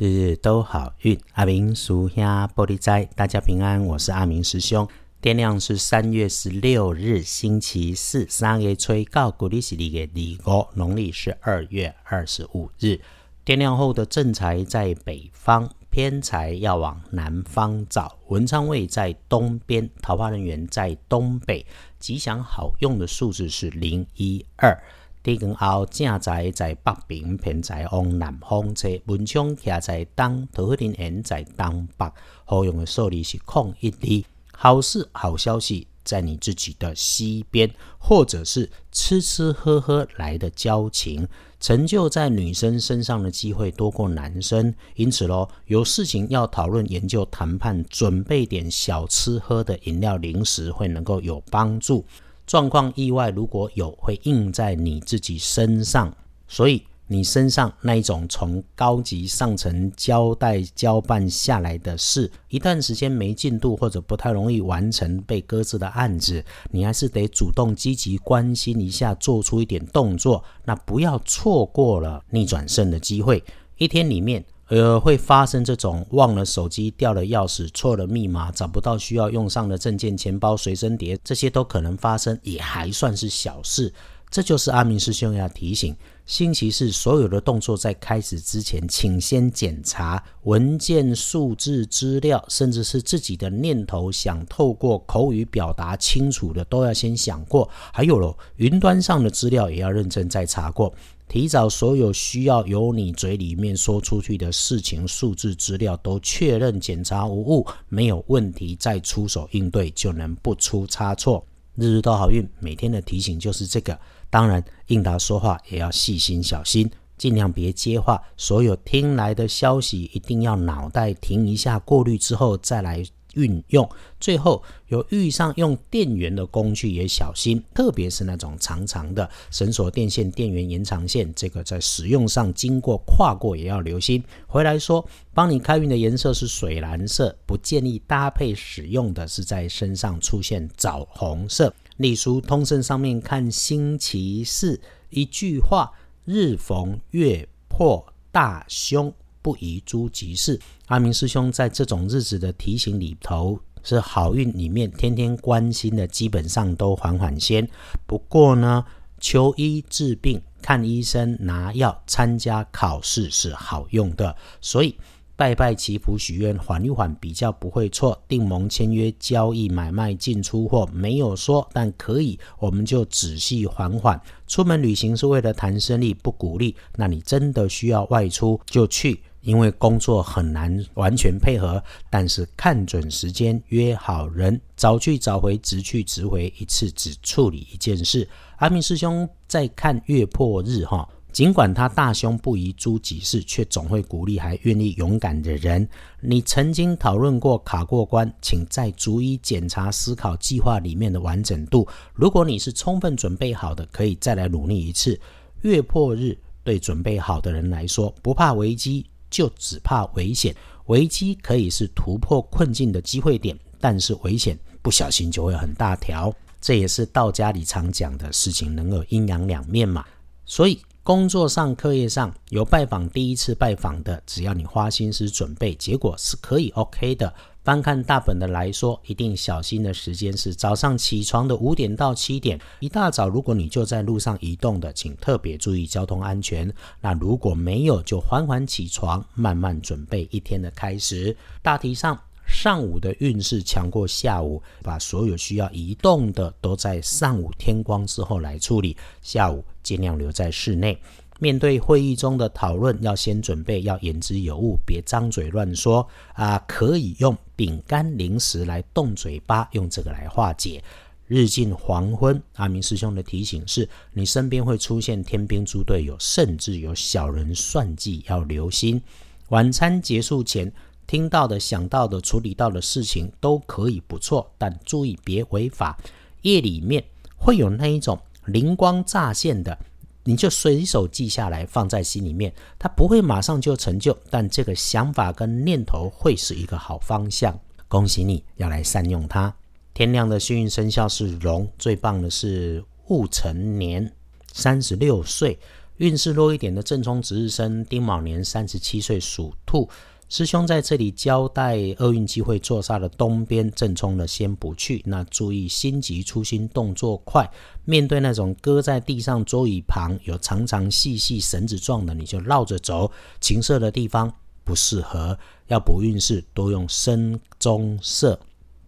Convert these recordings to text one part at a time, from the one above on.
日日都好运。阿明属下玻璃斋，大家平安。我是阿明师兄。天亮是三月十六日，星期四。三月吹告，古历是二月二五，农历是二月二十五日。天亮后的正财在北方，偏财要往南方找。文昌位在东边，桃花人员在东北。吉祥好用的数字是零一二。地根后正在在北边，偏在往南方车。文昌徛在东，桃花林园在东北。好用的数字是空一二。好事好消息在你自己的西边，或者是吃吃喝喝来的交情，成就在女生身上的机会多过男生。因此咯，有事情要讨论、研究、谈判，准备点小吃喝的饮料、零食，会能够有帮助。状况意外如果有，会印在你自己身上，所以你身上那一种从高级上层交代交办下来的事，一段时间没进度或者不太容易完成被搁置的案子，你还是得主动积极关心一下，做出一点动作，那不要错过了逆转胜的机会。一天里面。呃，会发生这种忘了手机、掉了钥匙、错了密码、找不到需要用上的证件、钱包、随身碟，这些都可能发生，也还算是小事。这就是阿明师兄要提醒：星期四所有的动作在开始之前，请先检查文件、数字、资料，甚至是自己的念头，想透过口语表达清楚的，都要先想过。还有了，云端上的资料也要认真再查过。提早所有需要由你嘴里面说出去的事情、数字、资料都确认检查无误，没有问题，再出手应对就能不出差错。日日都好运，每天的提醒就是这个。当然，应答说话也要细心小心，尽量别接话。所有听来的消息，一定要脑袋停一下，过滤之后再来。运用最后有遇上用电源的工具也小心，特别是那种长长的绳索、电线、电源延长线，这个在使用上经过跨过也要留心。回来说，帮你开运的颜色是水蓝色，不建议搭配使用的是在身上出现枣红色。隶书通胜上面看星期四一句话：日逢月破大凶。不宜诸吉事。阿明师兄在这种日子的提醒里头，是好运里面天天关心的，基本上都缓缓先。不过呢，求医治病、看医生、拿药、参加考试是好用的，所以。拜拜祈福许愿缓一缓比较不会错，订盟签约交易买卖进出货没有说，但可以，我们就仔细缓缓。出门旅行是为了谈生意，不鼓励。那你真的需要外出就去，因为工作很难完全配合。但是看准时间约好人，早去早回，直去直回，一次只处理一件事。阿明师兄在看月破日哈。尽管他大凶不宜诸己事，却总会鼓励还愿意勇敢的人。你曾经讨论过卡过关，请再逐一检查思考计划里面的完整度。如果你是充分准备好的，可以再来努力一次。月破日对准备好的人来说，不怕危机，就只怕危险。危机可以是突破困境的机会点，但是危险不小心就会很大条。这也是道家里常讲的事情，能有阴阳两面嘛。所以。工作上、课业上有拜访第一次拜访的，只要你花心思准备，结果是可以 OK 的。翻看大本的来说，一定小心的时间是早上起床的五点到七点。一大早，如果你就在路上移动的，请特别注意交通安全。那如果没有，就缓缓起床，慢慢准备一天的开始。大体上。上午的运势强过下午，把所有需要移动的都在上午天光之后来处理，下午尽量留在室内。面对会议中的讨论，要先准备，要言之有物，别张嘴乱说啊！可以用饼干、零食来动嘴巴，用这个来化解。日近黄昏，阿明师兄的提醒是：你身边会出现天兵猪队友，甚至有小人算计，要留心。晚餐结束前。听到的、想到的、处理到的事情都可以不错，但注意别违法。夜里面会有那一种灵光乍现的，你就随手记下来，放在心里面。它不会马上就成就，但这个想法跟念头会是一个好方向。恭喜你，要来善用它。天亮的幸运生肖是龙，最棒的是戊辰年，三十六岁。运势弱一点的正冲值日生丁卯年三十七岁属兔。师兄在这里交代，厄运机会坐煞的东边正冲的先不去。那注意心急出心，动作快。面对那种搁在地上桌椅旁有长长细细绳子状的，你就绕着走。情色的地方不适合。要补运势，多用深棕色。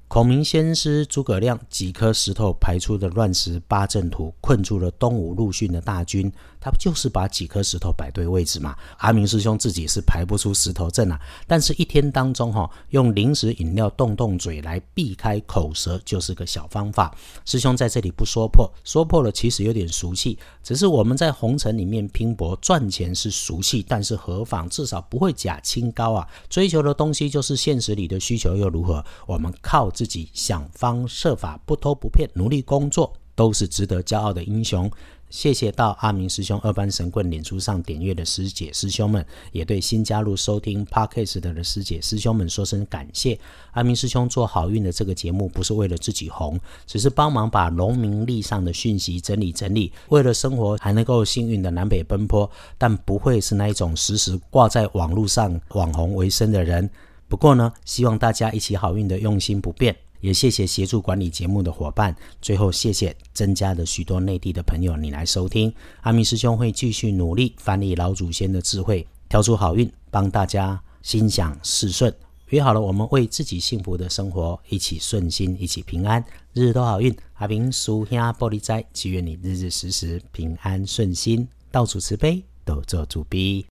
孔明先师诸葛亮几颗石头排出的乱石八阵图，困住了东吴陆逊的大军。他不就是把几颗石头摆对位置嘛？阿明师兄自己是排不出石头阵啊，但是一天当中哈，用零食饮料动动嘴来避开口舌，就是个小方法。师兄在这里不说破，说破了其实有点俗气。只是我们在红尘里面拼搏赚钱是俗气，但是何妨？至少不会假清高啊！追求的东西就是现实里的需求又如何？我们靠自己想方设法，不偷不骗，努力工作，都是值得骄傲的英雄。谢谢到阿明师兄二班神棍脸书上点阅的师姐师兄们，也对新加入收听 Podcast 的师姐师兄们说声感谢。阿明师兄做好运的这个节目不是为了自己红，只是帮忙把农民历上的讯息整理整理，为了生活还能够幸运的南北奔波，但不会是那一种时时挂在网络上网红为生的人。不过呢，希望大家一起好运的用心不变。也谢谢协助管理节目的伙伴，最后谢谢增加的许多内地的朋友，你来收听。阿明师兄会继续努力翻译老祖先的智慧，挑出好运，帮大家心想事顺。约好了，我们为自己幸福的生活一起顺心，一起平安，日日都好运。阿明叔兄玻璃斋，祈愿你日日时时平安顺心，到处慈悲，都做主逼。